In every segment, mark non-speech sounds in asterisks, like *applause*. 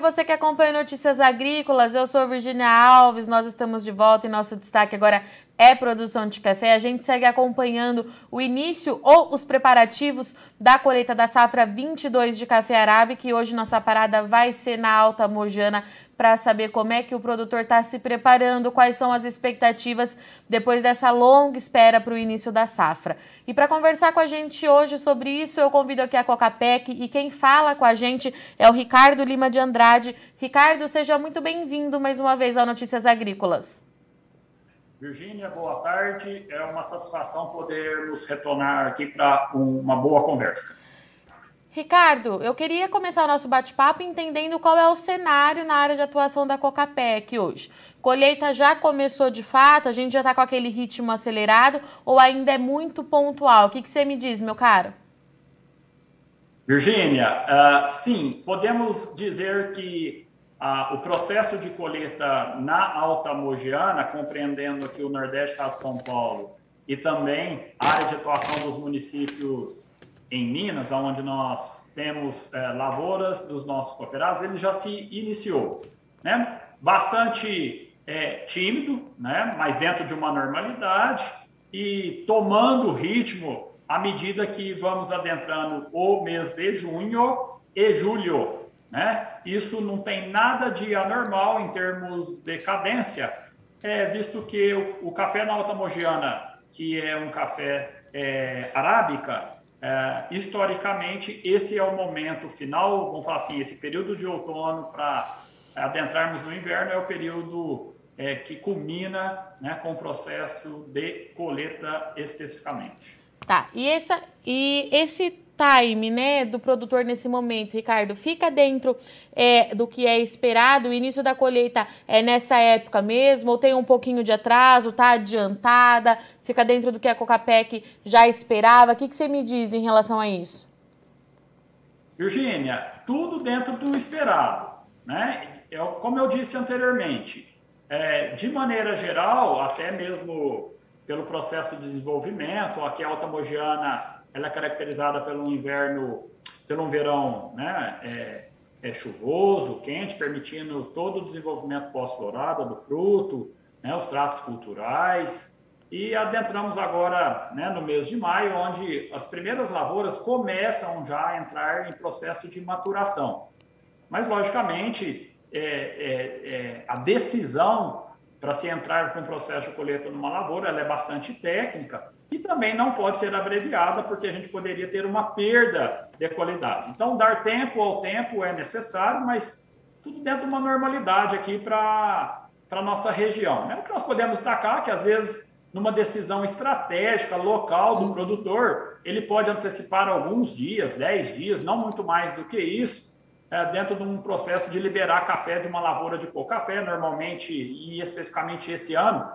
para você que acompanha Notícias Agrícolas. Eu sou Virginia Alves, nós estamos de volta e nosso destaque agora é produção de café. A gente segue acompanhando o início ou os preparativos da colheita da safra 22 de café arábica, que hoje nossa parada vai ser na Alta Mojana para saber como é que o produtor está se preparando, quais são as expectativas depois dessa longa espera para o início da safra. E para conversar com a gente hoje sobre isso, eu convido aqui a Cocapec e quem fala com a gente é o Ricardo Lima de Andrade. Ricardo, seja muito bem-vindo mais uma vez ao Notícias Agrícolas. Virgínia, boa tarde. É uma satisfação podermos retornar aqui para uma boa conversa. Ricardo, eu queria começar o nosso bate-papo entendendo qual é o cenário na área de atuação da Cocapec hoje. Colheita já começou de fato? A gente já está com aquele ritmo acelerado ou ainda é muito pontual? O que, que você me diz, meu caro? Virgínia, uh, sim, podemos dizer que uh, o processo de colheita na Alta Mogiana, compreendendo aqui o Nordeste de São Paulo e também a área de atuação dos municípios em Minas, onde nós temos é, lavouras dos nossos cooperados, ele já se iniciou, né? Bastante é, tímido, né? Mas dentro de uma normalidade e tomando ritmo à medida que vamos adentrando o mês de junho e julho, né? Isso não tem nada de anormal em termos de cadência, é, visto que o, o café na Alta Mogiana, que é um café é, arábica, é, historicamente, esse é o momento final, vamos falar assim, esse período de outono para adentrarmos no inverno é o período é, que culmina né, com o processo de colheita especificamente. Tá, e, essa, e esse time né, do produtor nesse momento, Ricardo, fica dentro é, do que é esperado? O início da colheita é nessa época mesmo? Ou tem um pouquinho de atraso? Está adiantada? Fica dentro do que a Cocapec já esperava? O que, que você me diz em relação a isso? Virgínia, tudo dentro do esperado. Né? Eu, como eu disse anteriormente, é, de maneira geral, até mesmo pelo processo de desenvolvimento, aqui a Alta Mogiana ela é caracterizada pelo inverno, pelo um verão né, é, é chuvoso, quente, permitindo todo o desenvolvimento pós-florada do fruto, né, os tratos culturais. E adentramos agora né, no mês de maio, onde as primeiras lavouras começam já a entrar em processo de maturação. Mas, logicamente, é, é, é, a decisão para se entrar com o processo de colheita numa lavoura ela é bastante técnica, e também não pode ser abreviada, porque a gente poderia ter uma perda de qualidade. Então, dar tempo ao tempo é necessário, mas tudo dentro de uma normalidade aqui para a nossa região. Né? O que nós podemos destacar é que, às vezes, numa decisão estratégica local do produtor, ele pode antecipar alguns dias, 10 dias, não muito mais do que isso, dentro de um processo de liberar café de uma lavoura de pouco café, normalmente e especificamente esse ano,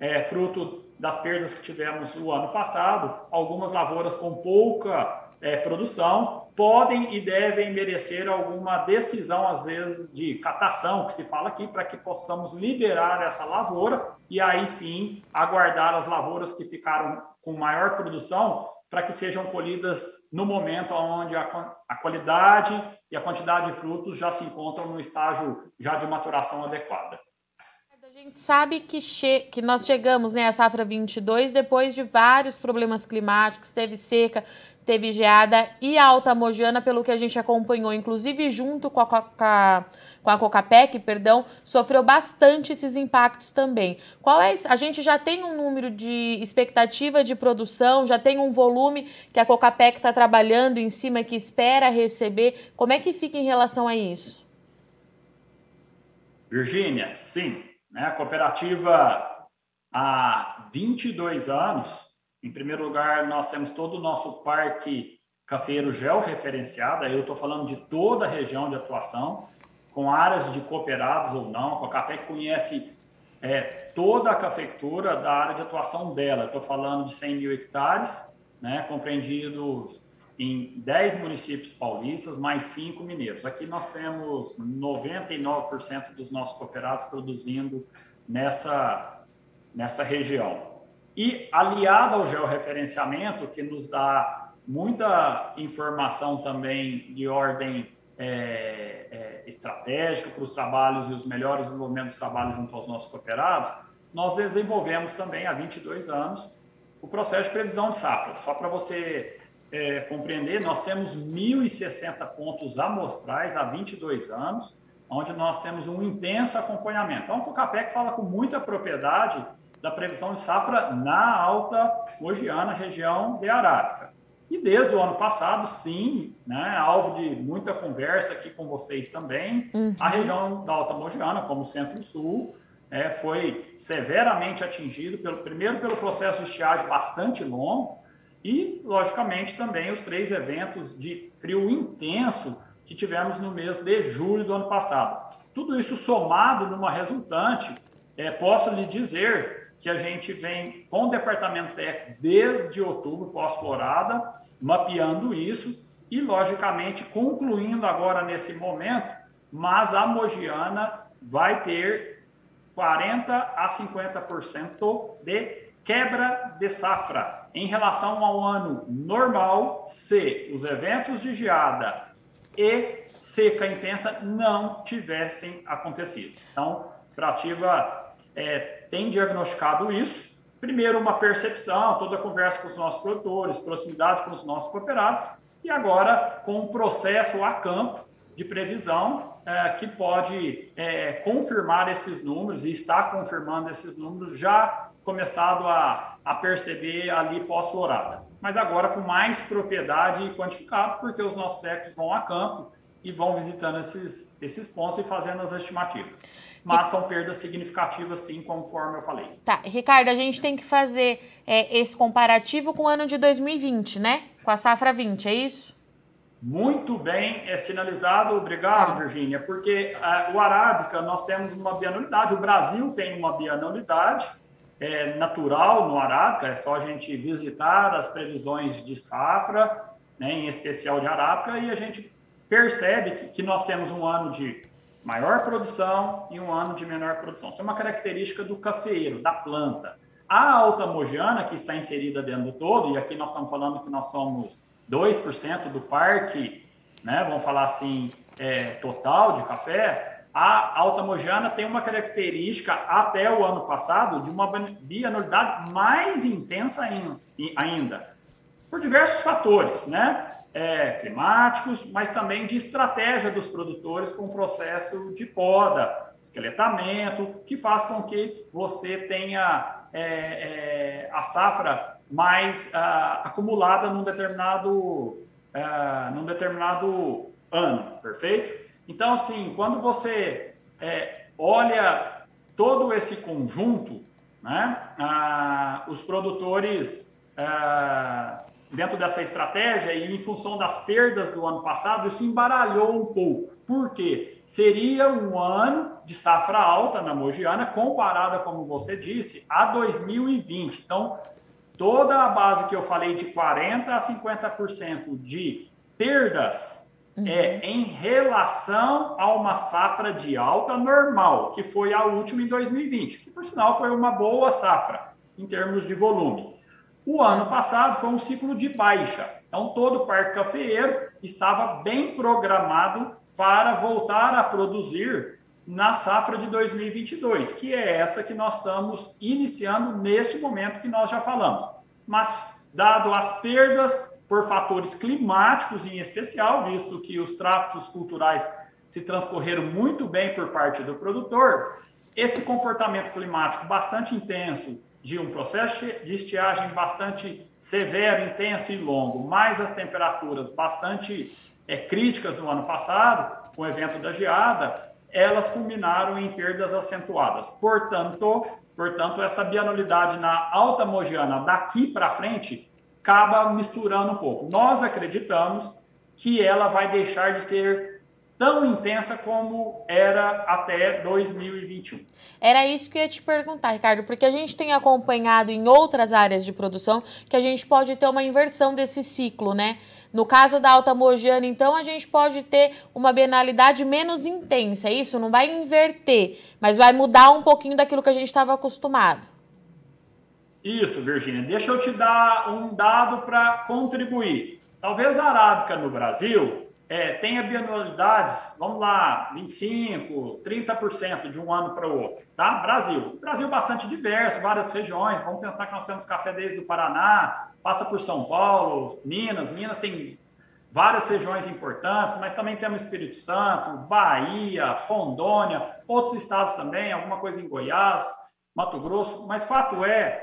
é, fruto das perdas que tivemos no ano passado, algumas lavouras com pouca é, produção podem e devem merecer alguma decisão, às vezes, de catação, que se fala aqui, para que possamos liberar essa lavoura e aí sim aguardar as lavouras que ficaram com maior produção para que sejam colhidas no momento onde a, a qualidade e a quantidade de frutos já se encontram no estágio já de maturação adequada. Gente sabe que, che que nós chegamos né, à safra 22 depois de vários problemas climáticos, teve seca, teve geada e Alta Mogiana, pelo que a gente acompanhou, inclusive junto com a, Coca, com a Cocapec, perdão, sofreu bastante esses impactos também. Qual é? A gente já tem um número de expectativa de produção, já tem um volume que a Cocapec está trabalhando em cima que espera receber. Como é que fica em relação a isso? Virgínia, sim. Né? A cooperativa, há 22 anos, em primeiro lugar, nós temos todo o nosso parque cafeiro georreferenciado, eu estou falando de toda a região de atuação, com áreas de cooperados ou não, a Cocapec conhece é, toda a cafeicultura da área de atuação dela, estou falando de 100 mil hectares, né, compreendidos em 10 municípios paulistas, mais 5 mineiros. Aqui nós temos 99% dos nossos cooperados produzindo nessa, nessa região. E aliado ao georreferenciamento, que nos dá muita informação também de ordem é, é, estratégica para os trabalhos e os melhores desenvolvimentos dos trabalhos junto aos nossos cooperados, nós desenvolvemos também há 22 anos o processo de previsão de safra. Só para você é, compreender, nós temos 1.060 pontos amostrais há 22 anos, onde nós temos um intenso acompanhamento. Então, o CAPEC fala com muita propriedade da previsão de safra na Alta Mogiana, região de Arábica. E desde o ano passado, sim, né, alvo de muita conversa aqui com vocês também, uhum. a região da Alta Mogiana, como Centro-Sul, é, foi severamente atingido, pelo, primeiro pelo processo de estiagem bastante longo e, logicamente, também os três eventos de frio intenso que tivemos no mês de julho do ano passado. Tudo isso somado numa resultante, é, posso lhe dizer que a gente vem com o departamento técnico desde outubro, pós-florada, mapeando isso e, logicamente, concluindo agora nesse momento, mas a Mogiana vai ter 40 a 50% de quebra de safra em relação ao ano normal, se os eventos de geada e seca intensa não tivessem acontecido. Então, a Ativa é, tem diagnosticado isso. Primeiro, uma percepção, toda a conversa com os nossos produtores, proximidade com os nossos cooperados, e agora com um processo a campo de previsão é, que pode é, confirmar esses números e está confirmando esses números já começado a, a perceber ali pós-florada. Mas agora com mais propriedade e quantificado, porque os nossos técnicos vão a campo e vão visitando esses, esses pontos e fazendo as estimativas. Mas são perdas significativas, sim, conforme eu falei. Tá, Ricardo, a gente tem que fazer é, esse comparativo com o ano de 2020, né? Com a safra 20, é isso? Muito bem é sinalizado, obrigado, Virgínia, porque uh, o Arábica nós temos uma bianualidade, o Brasil tem uma bianualidade é, natural no Arábica, é só a gente visitar as previsões de safra, né, em especial de Arábica, e a gente percebe que, que nós temos um ano de maior produção e um ano de menor produção. Isso é uma característica do cafeiro, da planta. A alta mogiana, que está inserida dentro do todo, e aqui nós estamos falando que nós somos 2% do parque, né, vamos falar assim, é, total de café, a Alta Mojana tem uma característica até o ano passado de uma bianualidade mais intensa ainda, por diversos fatores, né? É, climáticos, mas também de estratégia dos produtores com o processo de poda, esqueletamento, que faz com que você tenha é, é, a safra mais uh, acumulada num determinado, uh, num determinado ano, perfeito? Então, assim, quando você é, olha todo esse conjunto, né, uh, os produtores, dentro dessa estratégia e em função das perdas do ano passado, isso embaralhou um pouco. Por quê? Seria um ano de safra alta na Mogiana, comparada, como você disse, a 2020. Então, toda a base que eu falei de 40% a 50% de perdas uhum. é em relação a uma safra de alta normal, que foi a última em 2020, que por sinal foi uma boa safra em termos de volume. O ano passado foi um ciclo de baixa, então todo o parque cafeeiro estava bem programado para voltar a produzir na safra de 2022, que é essa que nós estamos iniciando neste momento que nós já falamos. Mas, dado as perdas por fatores climáticos em especial, visto que os tratos culturais se transcorreram muito bem por parte do produtor, esse comportamento climático bastante intenso, de um processo de estiagem bastante severo, intenso e longo, mais as temperaturas bastante é, críticas no ano passado, com o evento da geada, elas culminaram em perdas acentuadas. Portanto, portanto essa bianualidade na alta mogiana daqui para frente acaba misturando um pouco. Nós acreditamos que ela vai deixar de ser tão intensa como era até 2021. Era isso que eu ia te perguntar, Ricardo, porque a gente tem acompanhado em outras áreas de produção que a gente pode ter uma inversão desse ciclo, né? No caso da alta mogiana, então, a gente pode ter uma bienalidade menos intensa, é isso? Não vai inverter, mas vai mudar um pouquinho daquilo que a gente estava acostumado. Isso, Virgínia. Deixa eu te dar um dado para contribuir. Talvez a arábica no Brasil é, tenha bianualidades, vamos lá, 25%, 30% de um ano para o outro, tá? Brasil. Brasil bastante diverso, várias regiões. Vamos pensar que nós temos café desde o Paraná, passa por São Paulo, Minas. Minas tem várias regiões importantes, mas também temos Espírito Santo, Bahia, Rondônia, outros estados também, alguma coisa em Goiás, Mato Grosso. Mas fato é,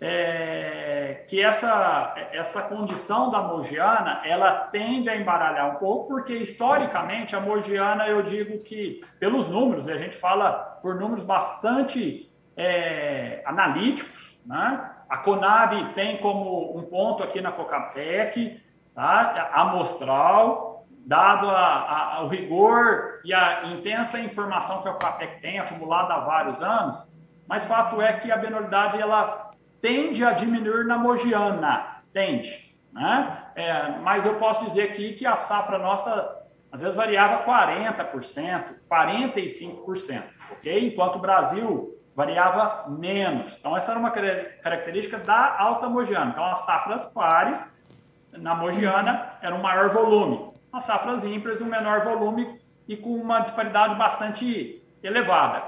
é que essa, essa condição da mogiana, ela tende a embaralhar um pouco, porque historicamente a mogiana, eu digo que, pelos números, a gente fala por números bastante é, analíticos, né? A Conab tem como um ponto aqui na Cocapec, tá? amostral, dado a, a, o rigor e a intensa informação que a CAPEC tem acumulada há vários anos, mas fato é que a penalidade ela tende a diminuir na Mogiana, tende. Né? É, mas eu posso dizer aqui que a safra nossa às vezes variava 40%, 45%, ok? Enquanto o Brasil variava menos. Então, essa era uma característica da alta mogiana. Então, as safras pares na Mogiana era um maior volume. As safras ímpares, um menor volume e com uma disparidade bastante elevada.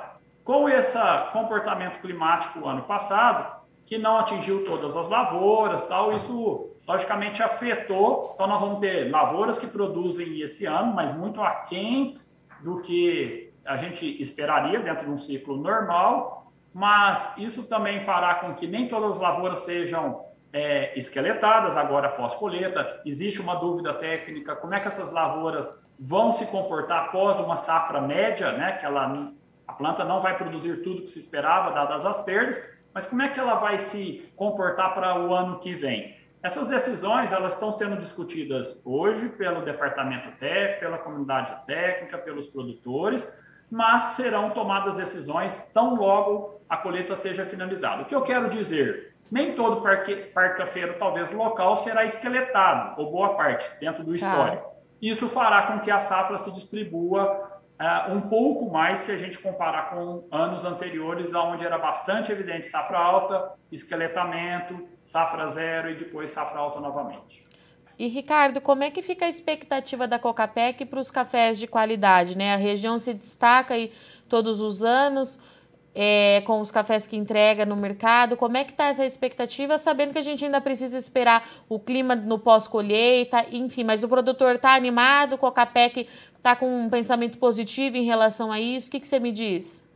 Com esse comportamento climático ano passado, que não atingiu todas as lavouras, tal, isso logicamente afetou. Então nós vamos ter lavouras que produzem esse ano, mas muito aquém do que a gente esperaria dentro de um ciclo normal, mas isso também fará com que nem todas as lavouras sejam é, esqueletadas agora após colheita. Existe uma dúvida técnica, como é que essas lavouras vão se comportar após uma safra média, né? Que ela, a planta não vai produzir tudo que se esperava, dadas as perdas, mas como é que ela vai se comportar para o ano que vem? Essas decisões elas estão sendo discutidas hoje pelo departamento técnico, pela comunidade técnica, pelos produtores, mas serão tomadas decisões tão logo a colheita seja finalizada. O que eu quero dizer? nem todo parque, parque-feiro, talvez local, será esqueletado, ou boa parte, dentro do tá. histórico. Isso fará com que a safra se distribua uh, um pouco mais se a gente comparar com anos anteriores, onde era bastante evidente safra alta, esqueletamento, safra zero e depois safra alta novamente. E Ricardo, como é que fica a expectativa da Cocapec para os cafés de qualidade? Né? A região se destaca aí todos os anos é, com os cafés que entrega no mercado? Como é que está essa expectativa, sabendo que a gente ainda precisa esperar o clima no pós-colheita, enfim, mas o produtor está animado, o Cocapec está com um pensamento positivo em relação a isso? O que, que você me diz?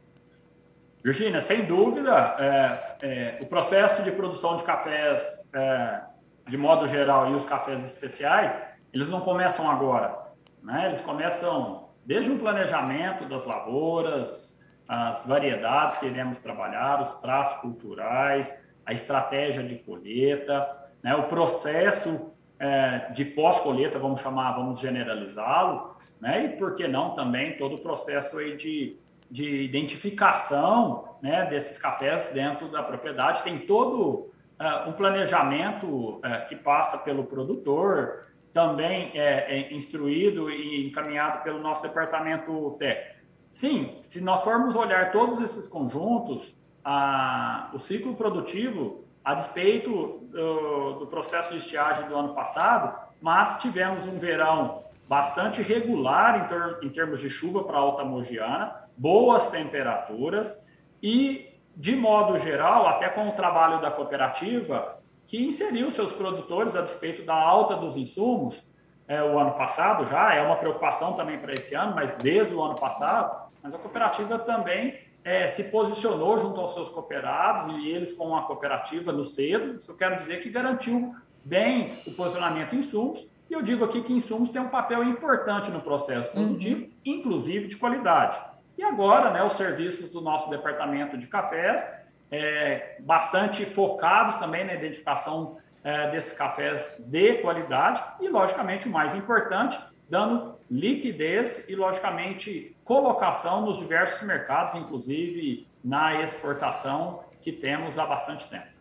Virginia, sem dúvida, é, é, o processo de produção de cafés, é, de modo geral, e os cafés especiais, eles não começam agora. Né? Eles começam desde um planejamento das lavouras, as variedades que iremos trabalhar, os traços culturais, a estratégia de colheita, né, o processo é, de pós-colheita, vamos chamar, vamos generalizá-lo, né, e por que não também todo o processo aí de, de identificação né, desses cafés dentro da propriedade, tem todo é, um planejamento é, que passa pelo produtor, também é, é instruído e encaminhado pelo nosso departamento técnico. Sim, se nós formos olhar todos esses conjuntos, a, o ciclo produtivo, a despeito do, do processo de estiagem do ano passado, mas tivemos um verão bastante regular em, ter, em termos de chuva para a Alta Mogiana, boas temperaturas e, de modo geral, até com o trabalho da cooperativa, que inseriu seus produtores a despeito da alta dos insumos, é, o ano passado já, é uma preocupação também para esse ano, mas desde o ano passado, mas a cooperativa também é, se posicionou junto aos seus cooperados e eles com a cooperativa no cedo, isso eu quero dizer que garantiu bem o posicionamento em insumos, e eu digo aqui que insumos tem um papel importante no processo produtivo, uhum. inclusive de qualidade. E agora, né, os serviços do nosso departamento de cafés, é, bastante focados também na identificação é, desses cafés de qualidade e, logicamente, o mais importante, dando liquidez e, logicamente, colocação nos diversos mercados, inclusive na exportação que temos há bastante tempo.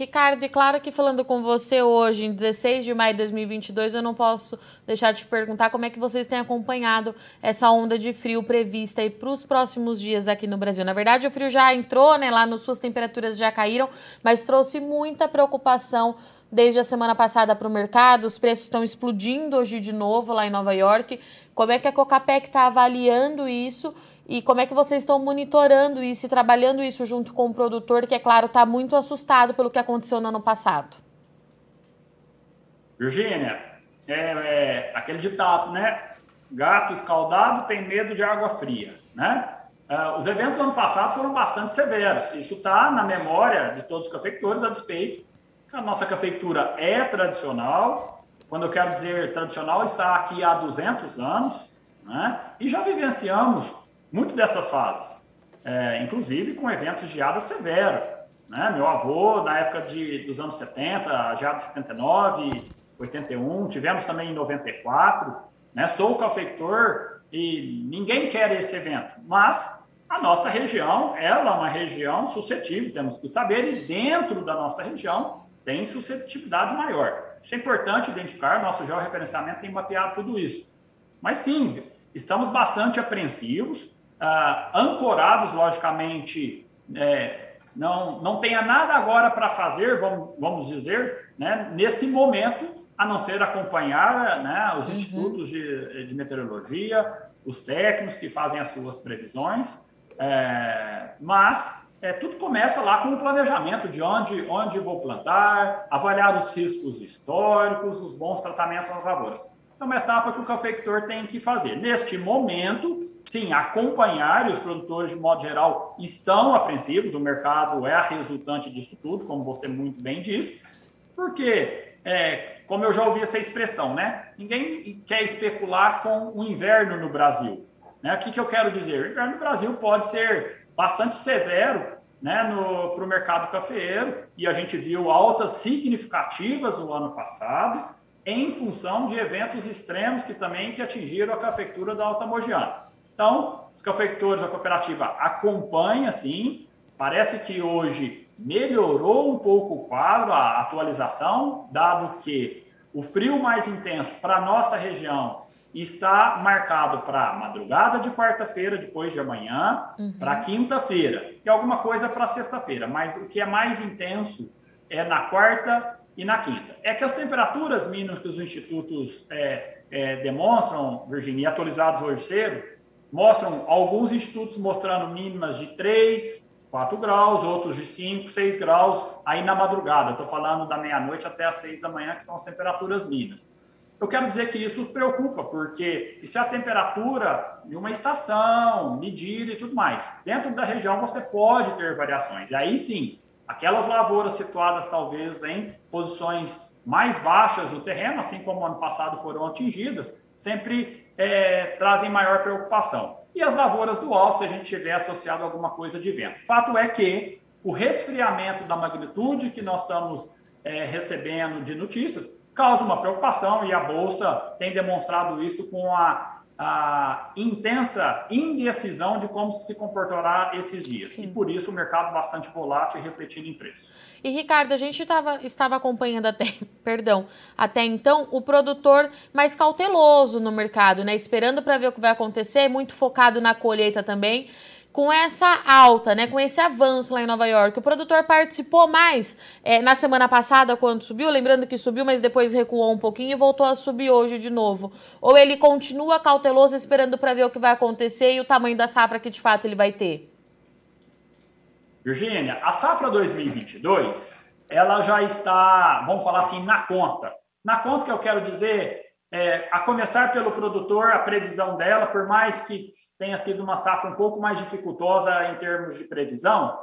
Ricardo, e claro que falando com você hoje, em 16 de maio de 2022, eu não posso deixar de te perguntar como é que vocês têm acompanhado essa onda de frio prevista para os próximos dias aqui no Brasil. Na verdade, o frio já entrou, né? Lá nas suas temperaturas já caíram, mas trouxe muita preocupação desde a semana passada para o mercado, os preços estão explodindo hoje de novo lá em Nova York. Como é que a Cocapec está avaliando isso e como é que vocês estão monitorando isso e trabalhando isso junto com o produtor, que, é claro, está muito assustado pelo que aconteceu no ano passado? Virgínia, é, é aquele ditado, né? Gato escaldado tem medo de água fria, né? Uh, os eventos do ano passado foram bastante severos. Isso está na memória de todos os cafeicultores, a despeito a nossa cafeitura é tradicional. Quando eu quero dizer tradicional, está aqui há 200 anos, né? E já vivenciamos muito dessas fases, é, inclusive com eventos de geada severo. Né? Meu avô, na época de, dos anos 70, geada 79, 81, tivemos também em 94. Né? Sou cafeitor e ninguém quer esse evento, mas a nossa região, ela é uma região suscetível, temos que saber, e dentro da nossa região tem suscetibilidade maior. Isso é importante identificar, nosso georreferenciamento tem mapeado tudo isso. Mas sim, estamos bastante apreensivos, ah, ancorados, logicamente, é, não, não tenha nada agora para fazer, vamos, vamos dizer, né, nesse momento, a não ser acompanhar né, os uhum. institutos de, de meteorologia, os técnicos que fazem as suas previsões, é, mas é, tudo começa lá com o planejamento de onde, onde vou plantar, avaliar os riscos históricos, os bons tratamentos nas lavouras. Essa é uma etapa que o cafeicultor tem que fazer. Neste momento, sim, acompanhar, e os produtores, de modo geral, estão apreensivos, o mercado é a resultante disso tudo, como você muito bem disse, porque, é, como eu já ouvi essa expressão, né? Ninguém quer especular com o inverno no Brasil. Né? O que, que eu quero dizer? O inverno no Brasil pode ser bastante severo né, para o mercado cafeeiro, e a gente viu altas significativas no ano passado, em função de eventos extremos que também que atingiram a cafeicultura da Alta Mogiana. Então, os cafeicultores da cooperativa acompanham, sim, parece que hoje melhorou um pouco o quadro, a atualização, dado que o frio mais intenso para a nossa região está marcado para madrugada de quarta-feira, depois de amanhã, uhum. para quinta-feira e alguma coisa para sexta-feira. Mas o que é mais intenso é na quarta e na quinta. É que as temperaturas mínimas que os institutos é, é, demonstram, Virginia, atualizados hoje cedo, mostram alguns institutos mostrando mínimas de 3, 4 graus, outros de 5, 6 graus aí na madrugada. Estou falando da meia-noite até as 6 da manhã, que são as temperaturas mínimas. Eu quero dizer que isso preocupa, porque isso é a temperatura de uma estação, medida e tudo mais. Dentro da região você pode ter variações. E aí sim, aquelas lavouras situadas talvez em posições mais baixas do terreno, assim como ano passado foram atingidas, sempre é, trazem maior preocupação. E as lavouras do alto, se a gente tiver associado alguma coisa de vento. Fato é que o resfriamento da magnitude que nós estamos é, recebendo de notícias causa uma preocupação e a Bolsa tem demonstrado isso com a, a intensa indecisão de como se comportará esses dias. Sim. E por isso o mercado bastante volátil e refletido em preço. E Ricardo, a gente tava, estava acompanhando até, *laughs* perdão, até então o produtor mais cauteloso no mercado, né? Esperando para ver o que vai acontecer, muito focado na colheita também com essa alta, né, com esse avanço lá em Nova York, o produtor participou mais é, na semana passada quando subiu, lembrando que subiu, mas depois recuou um pouquinho e voltou a subir hoje de novo. Ou ele continua cauteloso esperando para ver o que vai acontecer e o tamanho da safra que de fato ele vai ter? Virgínia, a safra 2022, ela já está, vamos falar assim, na conta. Na conta que eu quero dizer, é, a começar pelo produtor, a previsão dela, por mais que tenha sido uma safra um pouco mais dificultosa em termos de previsão,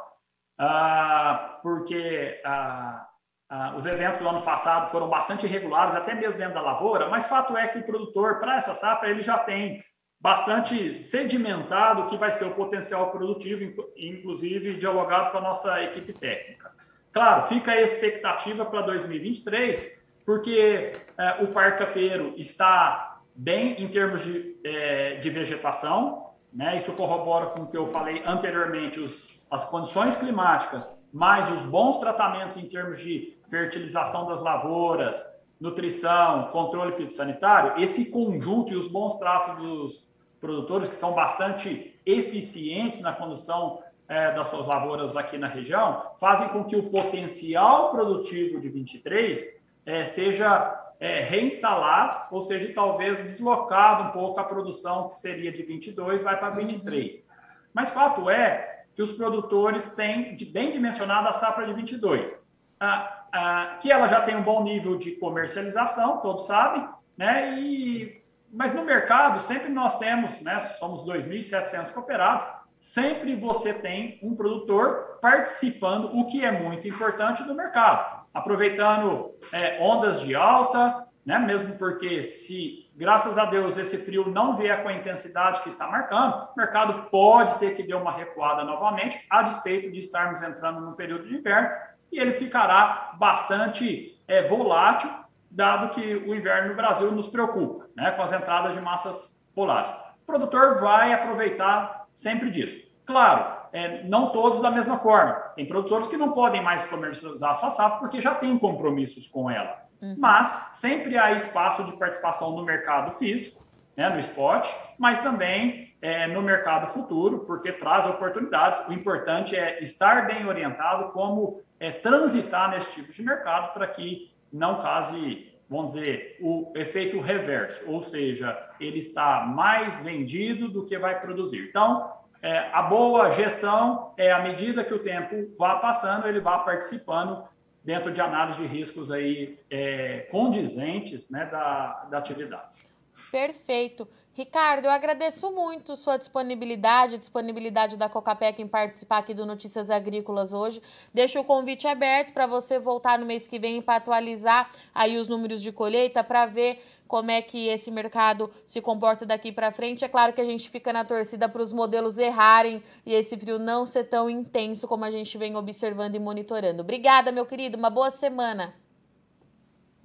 ah, porque ah, ah, os eventos do ano passado foram bastante irregulares, até mesmo dentro da lavoura, mas fato é que o produtor, para essa safra, ele já tem bastante sedimentado que vai ser o potencial produtivo, inclusive dialogado com a nossa equipe técnica. Claro, fica a expectativa para 2023, porque eh, o parque cafeiro está bem em termos de, eh, de vegetação, né? Isso corrobora com o que eu falei anteriormente, os, as condições climáticas, mais os bons tratamentos em termos de fertilização das lavouras, nutrição, controle fitossanitário, esse conjunto e os bons tratos dos produtores, que são bastante eficientes na condução é, das suas lavouras aqui na região, fazem com que o potencial produtivo de 23 é, seja é, reinstalado, ou seja, talvez deslocado um pouco a produção que seria de 22 vai para 23. Uhum. Mas fato é que os produtores têm bem dimensionado a safra de 22, ah, ah, que ela já tem um bom nível de comercialização, todos sabem, né? E, mas no mercado sempre nós temos, né? Somos 2.700 cooperados, sempre você tem um produtor participando, o que é muito importante no mercado, aproveitando é, ondas de alta, né? Mesmo porque se, graças a Deus, esse frio não vier com a intensidade que está marcando, o mercado pode ser que dê uma recuada novamente, a despeito de estarmos entrando no período de inverno, e ele ficará bastante é, volátil, dado que o inverno no Brasil nos preocupa, né? Com as entradas de massas polares. Produtor vai aproveitar sempre disso. Claro, é, não todos da mesma forma. Tem produtores que não podem mais comercializar a sua safra porque já tem compromissos com ela. Uhum. Mas sempre há espaço de participação no mercado físico, né, no spot, mas também é, no mercado futuro, porque traz oportunidades. O importante é estar bem orientado como é, transitar nesse tipo de mercado para que não case, vamos dizer, o efeito reverso, ou seja, ele está mais vendido do que vai produzir. Então, é, a boa gestão é à medida que o tempo vá passando, ele vá participando dentro de análise de riscos aí é, condizentes né, da, da atividade. Perfeito. Ricardo, eu agradeço muito sua disponibilidade, disponibilidade da Cocapec em participar aqui do Notícias Agrícolas hoje. Deixo o convite aberto para você voltar no mês que vem para atualizar aí os números de colheita para ver como é que esse mercado se comporta daqui para frente. É claro que a gente fica na torcida para os modelos errarem e esse frio não ser tão intenso como a gente vem observando e monitorando. Obrigada, meu querido. Uma boa semana.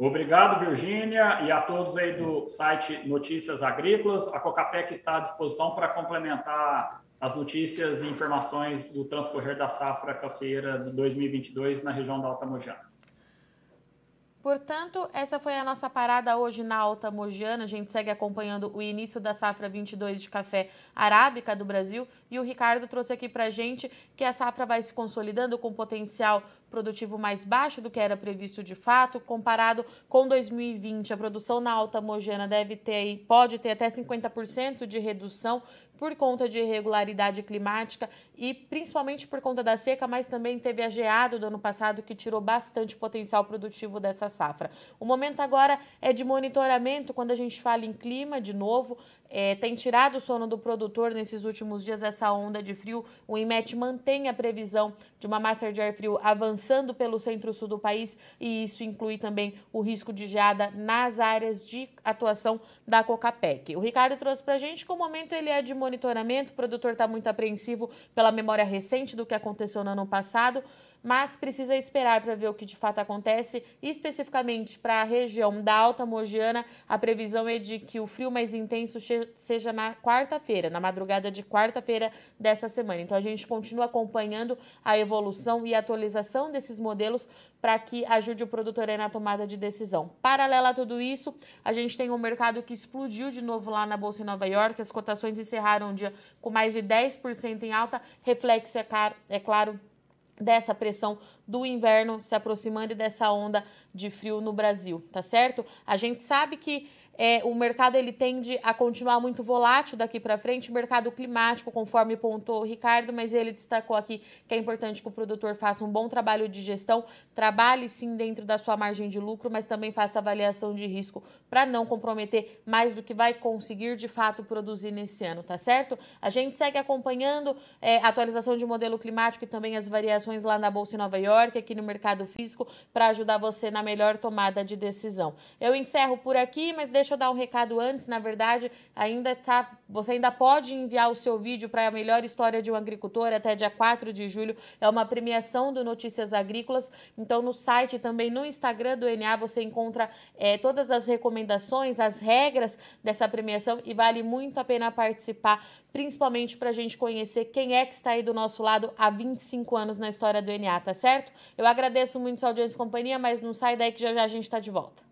Obrigado, Virgínia, e a todos aí do site Notícias Agrícolas. A Cocapec está à disposição para complementar as notícias e informações do transcorrer da safra cafeira de 2022 na região da Alta Mojana. Portanto, essa foi a nossa parada hoje na Alta Mogiana. A gente segue acompanhando o início da safra 22 de café arábica do Brasil e o Ricardo trouxe aqui para gente que a safra vai se consolidando com potencial produtivo mais baixo do que era previsto de fato, comparado com 2020. A produção na Alta Mogiana deve ter, pode ter até 50% de redução por conta de irregularidade climática e principalmente por conta da seca, mas também teve a geada do ano passado que tirou bastante potencial produtivo dessa safra. O momento agora é de monitoramento quando a gente fala em clima, de novo, é, tem tirado o sono do produtor nesses últimos dias essa onda de frio. O IMET mantém a previsão de uma massa de ar frio avançando pelo centro-sul do país e isso inclui também o risco de geada nas áreas de atuação da Cocapec. O Ricardo trouxe para a gente que o momento ele é de monitoramento, o produtor está muito apreensivo pela memória recente do que aconteceu no ano passado mas precisa esperar para ver o que de fato acontece. Especificamente para a região da Alta Mogiana, a previsão é de que o frio mais intenso seja na quarta-feira, na madrugada de quarta-feira dessa semana. Então a gente continua acompanhando a evolução e atualização desses modelos para que ajude o produtor na tomada de decisão. Paralela a tudo isso, a gente tem um mercado que explodiu de novo lá na Bolsa em Nova York, as cotações encerraram o dia com mais de 10% em alta, reflexo, é, caro, é claro, dessa pressão do inverno se aproximando e dessa onda de frio no Brasil, tá certo? A gente sabe que é, o mercado ele tende a continuar muito volátil daqui para frente, o mercado climático, conforme pontuou o Ricardo, mas ele destacou aqui que é importante que o produtor faça um bom trabalho de gestão, trabalhe sim dentro da sua margem de lucro, mas também faça avaliação de risco para não comprometer mais do que vai conseguir de fato produzir nesse ano, tá certo? A gente segue acompanhando é, a atualização de modelo climático e também as variações lá na Bolsa em Nova York, aqui no mercado físico, para ajudar você na melhor tomada de decisão. Eu encerro por aqui, mas deixa eu dar um recado antes, na verdade, ainda tá, você ainda pode enviar o seu vídeo para a melhor história de um agricultor até dia 4 de julho. É uma premiação do Notícias Agrícolas. Então, no site também no Instagram do NA você encontra é, todas as recomendações, as regras dessa premiação e vale muito a pena participar principalmente para a gente conhecer quem é que está aí do nosso lado há 25 anos na história do NA, tá certo? Eu agradeço muito sua audiência e companhia, mas não sai daí que já já a gente está de volta.